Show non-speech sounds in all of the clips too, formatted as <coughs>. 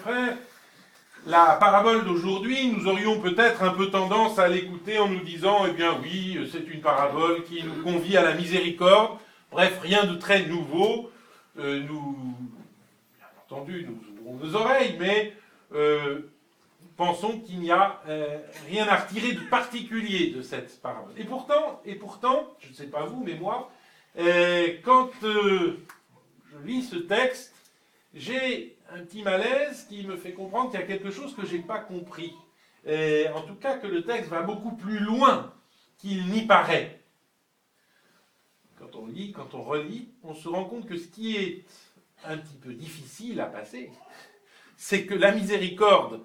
frères, la parabole d'aujourd'hui, nous aurions peut-être un peu tendance à l'écouter en nous disant, eh bien oui, c'est une parabole qui nous convie à la miséricorde. Bref, rien de très nouveau. Euh, nous, bien entendu, nous ouvrons nos oreilles, mais euh, pensons qu'il n'y a euh, rien à retirer de particulier de cette parabole. Et pourtant, et pourtant, je ne sais pas vous, mais moi, quand je lis ce texte, j'ai un petit malaise qui me fait comprendre qu'il y a quelque chose que je n'ai pas compris. Et en tout cas, que le texte va beaucoup plus loin qu'il n'y paraît. Quand on lit, quand on relit, on se rend compte que ce qui est un petit peu difficile à passer, c'est que la miséricorde,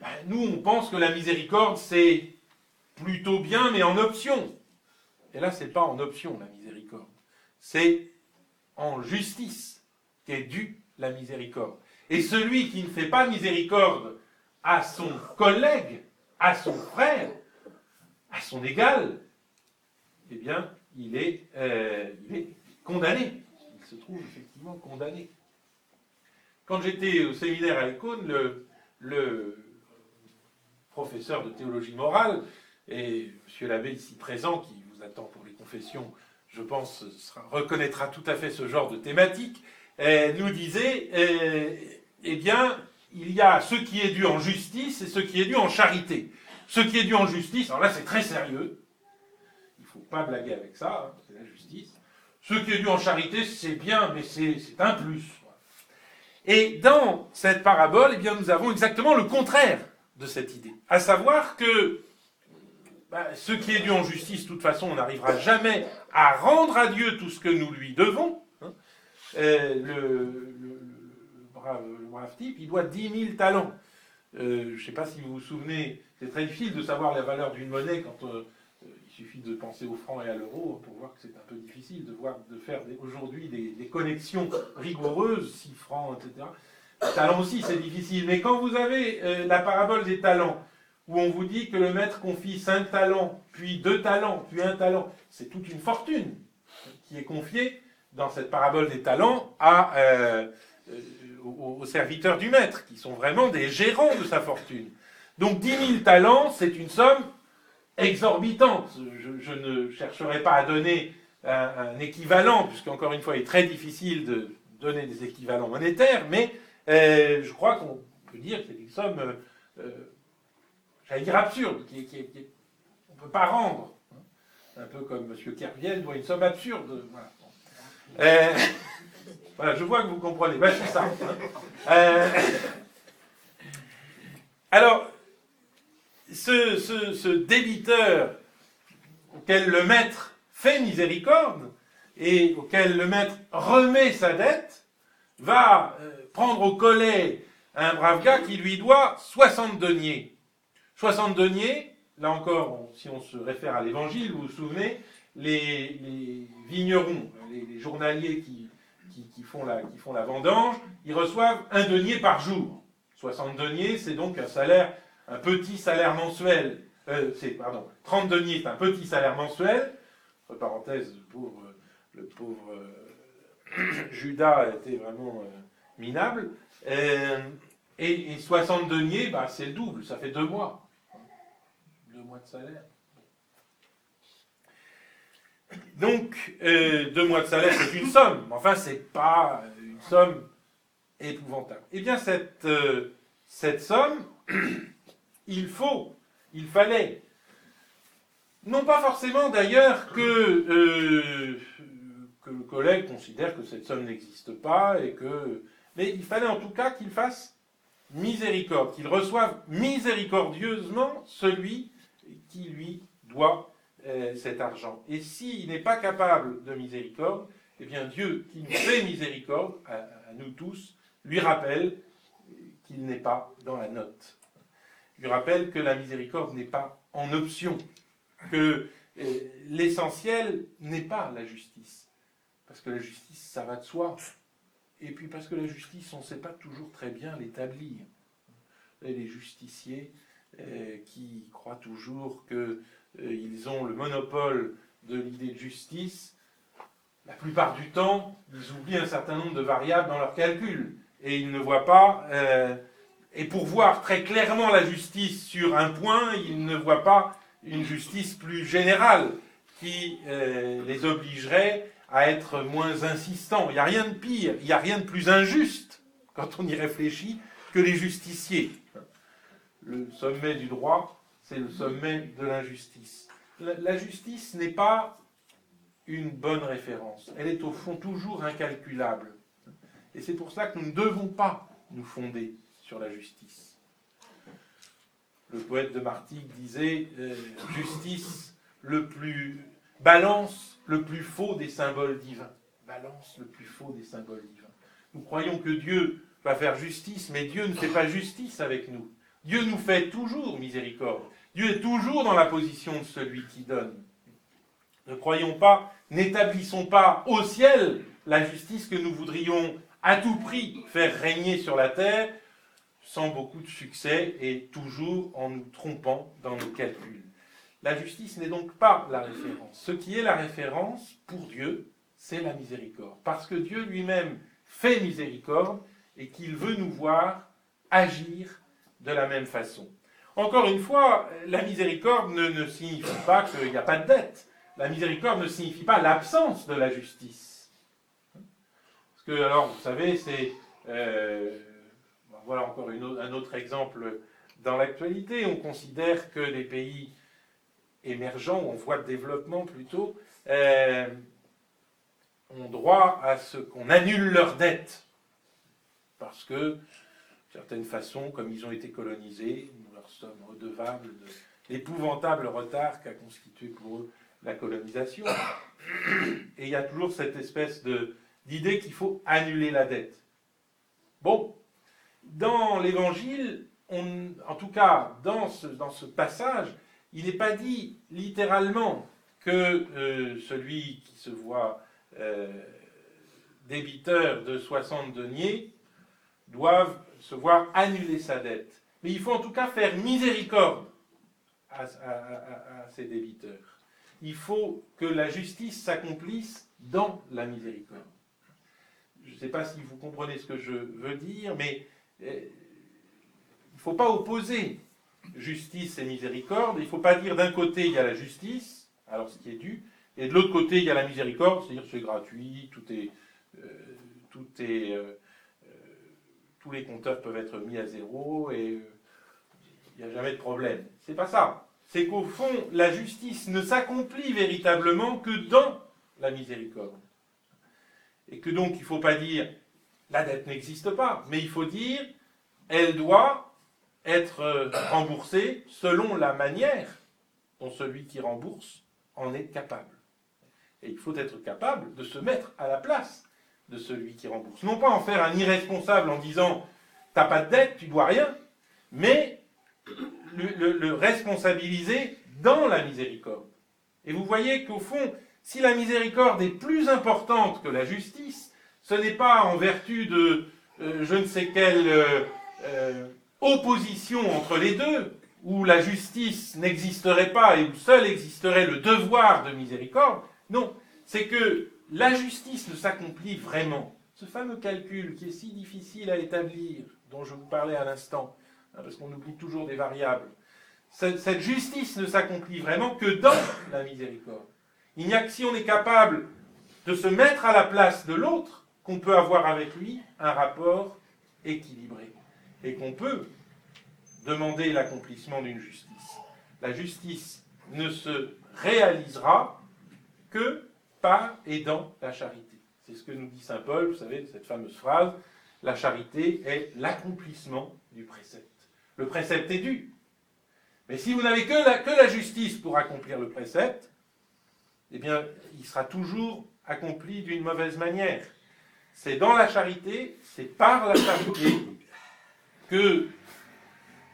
ben, nous on pense que la miséricorde c'est plutôt bien, mais en option. Et là, c'est pas en option la miséricorde, c'est en justice qu'est due la miséricorde. Et celui qui ne fait pas miséricorde à son collègue, à son frère, à son égal, eh bien, il est, euh, il est condamné. Il se trouve effectivement condamné. Quand j'étais au séminaire à Ecône, le, le, professeur de théologie morale, et M. l'abbé ici présent, qui vous attend pour les confessions, je pense, reconnaîtra tout à fait ce genre de thématique, euh, nous disait, euh, eh bien, il y a ce qui est dû en justice et ce qui est dû en charité. Ce qui est dû en justice, alors là c'est très sérieux, il ne faut pas blaguer avec ça, hein, c'est la justice. Ce qui est dû en charité, c'est bien, mais c'est un plus. Et dans cette parabole, eh bien, nous avons exactement le contraire de cette idée. À savoir que bah, ce qui est dû en justice, de toute façon, on n'arrivera jamais à rendre à Dieu tout ce que nous lui devons. Euh, le, brave, type, il doit 10 000 talents. Euh, je ne sais pas si vous vous souvenez, c'est très difficile de savoir la valeur d'une monnaie quand euh, il suffit de penser au franc et à l'euro pour voir que c'est un peu difficile de, faire aujourd'hui des, connexions rigoureuses, 6 francs, etc. Les talents aussi, c'est difficile. Mais quand vous avez la parabole des talents, où on vous dit que le maître confie 5 talents, puis 2 talents, puis 1 talent, c'est toute une fortune qui est confiée dans cette parabole des talents euh, euh, aux, serviteurs du maître, qui sont vraiment des gérants de sa fortune. Donc 10 000 talents, c'est une somme exorbitante. Je, ne chercherai pas à donner un, équivalent, puisqu'encore une fois, il est très difficile de donner des équivalents monétaires, mais euh, je crois qu'on peut dire que c'est une somme, j'allais dire absurde, qui, on ne peut pas rendre. Un peu comme M. Kerviel doit une somme absurde. Voilà. Euh, <laughs> voilà, je vois que vous comprenez. Ben, c'est ça. Euh, alors, ce, débiteur auquel le maître fait miséricorde et auquel le maître remet sa dette va euh, prendre au collet un brave gars qui lui doit 60 deniers. 60 deniers, là encore, si on se réfère à l'évangile, vous vous souvenez, les, vignerons, les, journaliers qui, font la, vendange, ils reçoivent un denier par jour. 60 deniers, c'est donc un salaire, un petit salaire mensuel. Euh, c'est, pardon, 30 deniers, c'est un petit salaire mensuel. Entre parenthèses, le pauvre, euh, <coughs> Judas était vraiment euh, minable. Et, 60 deniers, bah, c'est le double, ça fait deux mois. Mois de salaire. Donc, euh, deux mois de salaire, c'est une somme. Enfin, c'est pas une somme épouvantable. Eh bien, cette, euh, cette somme, <clears throat> il faut, il fallait, non pas forcément d'ailleurs que, euh, que le collègue considère que cette somme n'existe pas, et que, mais il fallait en tout cas qu'il fasse miséricorde, qu'il reçoive miséricordieusement celui qui lui doit euh, cet argent. Et s'il n'est pas capable de miséricorde, eh bien Dieu, qui nous fait miséricorde, à, nous tous, lui rappelle qu'il n'est pas dans la note. Lui rappelle que la miséricorde n'est pas en option, que euh, l'essentiel n'est pas la justice. Parce que la justice, ça va de soi. Et puis parce que la justice, on ne sait pas toujours très bien l'établir. Les justiciers qui croient toujours que euh, ils ont le monopole de l'idée de justice, la plupart du temps, ils oublient un certain nombre de variables dans leurs calculs. et il ne voit pas, euh, et pour voir très clairement la justice sur un point, il ne voit pas une justice plus générale qui euh, les obligerait à être moins insistants. Il n'y a rien de pire, il n'y a rien de plus injuste, quand on y réfléchit, que les justiciers. Le sommet du droit, c'est le sommet de l'injustice. La, justice n'est pas une bonne référence. Elle est au fond toujours incalculable. Et c'est pour ça que nous ne devons pas nous fonder sur la justice. Le poète de Martigues disait euh, justice le plus balance le plus faux des symboles divins. Balance le plus faux des symboles divins. Nous croyons que Dieu va faire justice, mais Dieu ne fait pas justice avec nous. Dieu nous fait toujours miséricorde. Dieu est toujours dans la position de celui qui donne. Ne croyons pas, n'établissons pas au ciel la justice que nous voudrions à tout prix faire régner sur la terre, sans beaucoup de succès et toujours en nous trompant dans nos calculs. La justice n'est donc pas la référence. Ce qui est la référence pour Dieu, c'est la miséricorde. Parce que Dieu lui-même fait miséricorde et qu'il veut nous voir agir de la même façon. Encore une fois, la miséricorde ne, signifie pas qu'il n'y a pas de dette. La miséricorde ne signifie pas l'absence de la justice. Parce que, alors, vous savez, c'est... Euh, voilà encore un autre exemple dans l'actualité. On considère que les pays émergents, ou en voie de développement plutôt, euh, ont droit à ce qu'on annule leurs dettes. Parce que, de certaines façons, comme ils ont été colonisés, nous leur sommes redevables de l'épouvantable retard qu'a constitué pour eux la colonisation. Et il y a toujours cette espèce d'idée qu'il faut annuler la dette. Bon, dans l'Évangile, en tout cas dans ce, dans ce passage, il n'est pas dit littéralement que euh, celui qui se voit euh, débiteur de 60 deniers doive se voir annuler sa dette. Mais il faut en tout cas faire miséricorde à, ses débiteurs. Il faut que la justice s'accomplisse dans la miséricorde. Je ne sais pas si vous comprenez ce que je veux dire, mais euh, il ne faut pas opposer justice et miséricorde. Il ne faut pas dire d'un côté il y a la justice, alors ce qui est dû, et de l'autre côté il y a la miséricorde, c'est-à-dire c'est gratuit, tout est, euh, tout est, euh, tous les compteurs peuvent être mis à zéro et il n'y a jamais de problème. C'est pas ça. C'est qu'au fond la justice ne s'accomplit véritablement que dans la miséricorde. Et que donc il ne faut pas dire la dette n'existe pas, mais il faut dire elle doit être euh, remboursé selon la manière dont celui qui rembourse en est capable. Et il faut être capable de se mettre à la place de celui qui rembourse. Non pas en faire un irresponsable en disant t'as pas de dette, tu dois rien, mais le, responsabiliser dans la miséricorde. Et vous voyez qu'au fond, si la miséricorde est plus importante que la justice, ce n'est pas en vertu de euh, je ne sais quelle euh, opposition entre les deux, où la justice n'existerait pas et où seul existerait le devoir de miséricorde. Non, c'est que la justice ne s'accomplit vraiment. Ce fameux calcul qui est si difficile à établir, dont je vous parlais à l'instant, hein, parce qu'on oublie toujours des variables, cette justice ne s'accomplit vraiment que dans la miséricorde. Il n'y a que si on est capable de se mettre à la place de l'autre qu'on peut avoir avec lui un rapport équilibré et qu'on peut demander l'accomplissement d'une justice. La justice ne se réalisera que par et dans la charité. C'est ce que nous dit Saint Paul, vous savez, cette fameuse phrase, la charité est l'accomplissement du précepte. Le précepte est dû. Mais si vous n'avez que la, justice pour accomplir le précepte, eh bien, il sera toujours accompli d'une mauvaise manière. C'est dans la charité, c'est par la charité que,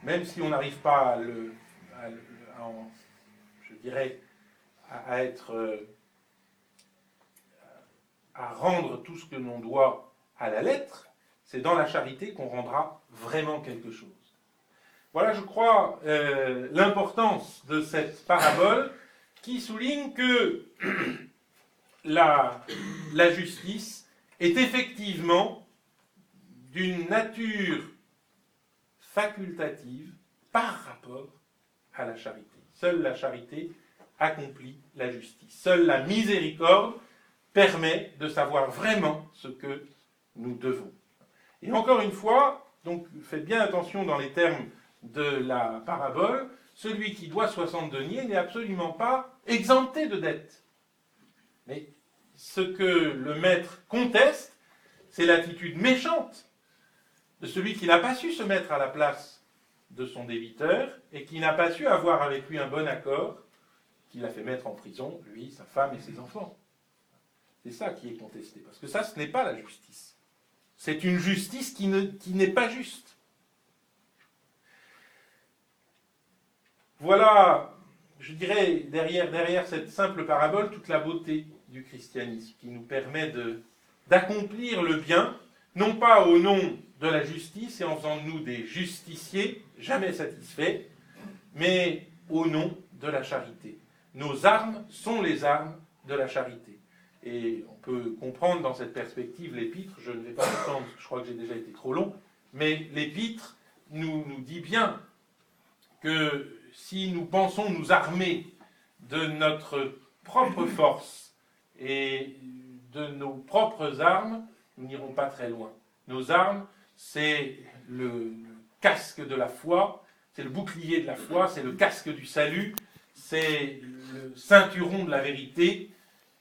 même si on n'arrive pas à le, je dirais, à, être, euh, à rendre tout ce que l'on doit à la lettre, c'est dans la charité qu'on rendra vraiment quelque chose. Voilà, je crois, euh, l'importance de cette parabole qui souligne que <clears throat> la, la justice est effectivement d'une nature facultative par rapport à la charité. Seule la charité accomplit la justice. Seule la miséricorde permet de savoir vraiment ce que nous devons. Et encore une fois, donc faites bien attention dans les termes de la parabole, celui qui doit 60 deniers n'est absolument pas exempté de dette. Mais ce que le maître conteste, c'est l'attitude méchante de celui qui n'a pas su se mettre à la place de son débiteur et qui n'a pas su avoir avec lui un bon accord, qui l'a fait mettre en prison, lui, sa femme et ses enfants. C'est ça qui est contesté, parce que ça, ce n'est pas la justice. C'est une justice qui n'est pas juste. Voilà, je dirais, derrière, derrière cette simple parabole, toute la beauté du christianisme, qui nous permet d'accomplir le bien, non pas au nom de la justice et en faisant nous des justiciers, jamais satisfaits, mais au nom de la charité. Nos armes sont les armes de la charité. Et on peut comprendre dans cette perspective l'épître, je ne vais pas attendre, je crois que j'ai déjà été trop long, mais l'épître nous, nous dit bien que si nous pensons nous armer de notre propre force et de nos propres armes, nous n'irons pas très loin. Nos armes, c'est le, casque de la foi, c'est le bouclier de la foi, c'est le casque du salut, c'est le ceinturon de la vérité,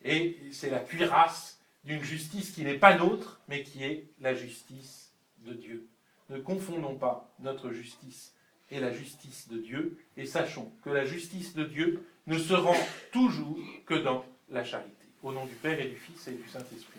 et c'est la cuirasse d'une justice qui n'est pas nôtre, mais qui est la justice de Dieu. Ne confondons pas notre justice et la justice de Dieu, et sachons que la justice de Dieu ne se rend toujours que dans la charité. Au nom du Père et du Fils et du Saint-Esprit.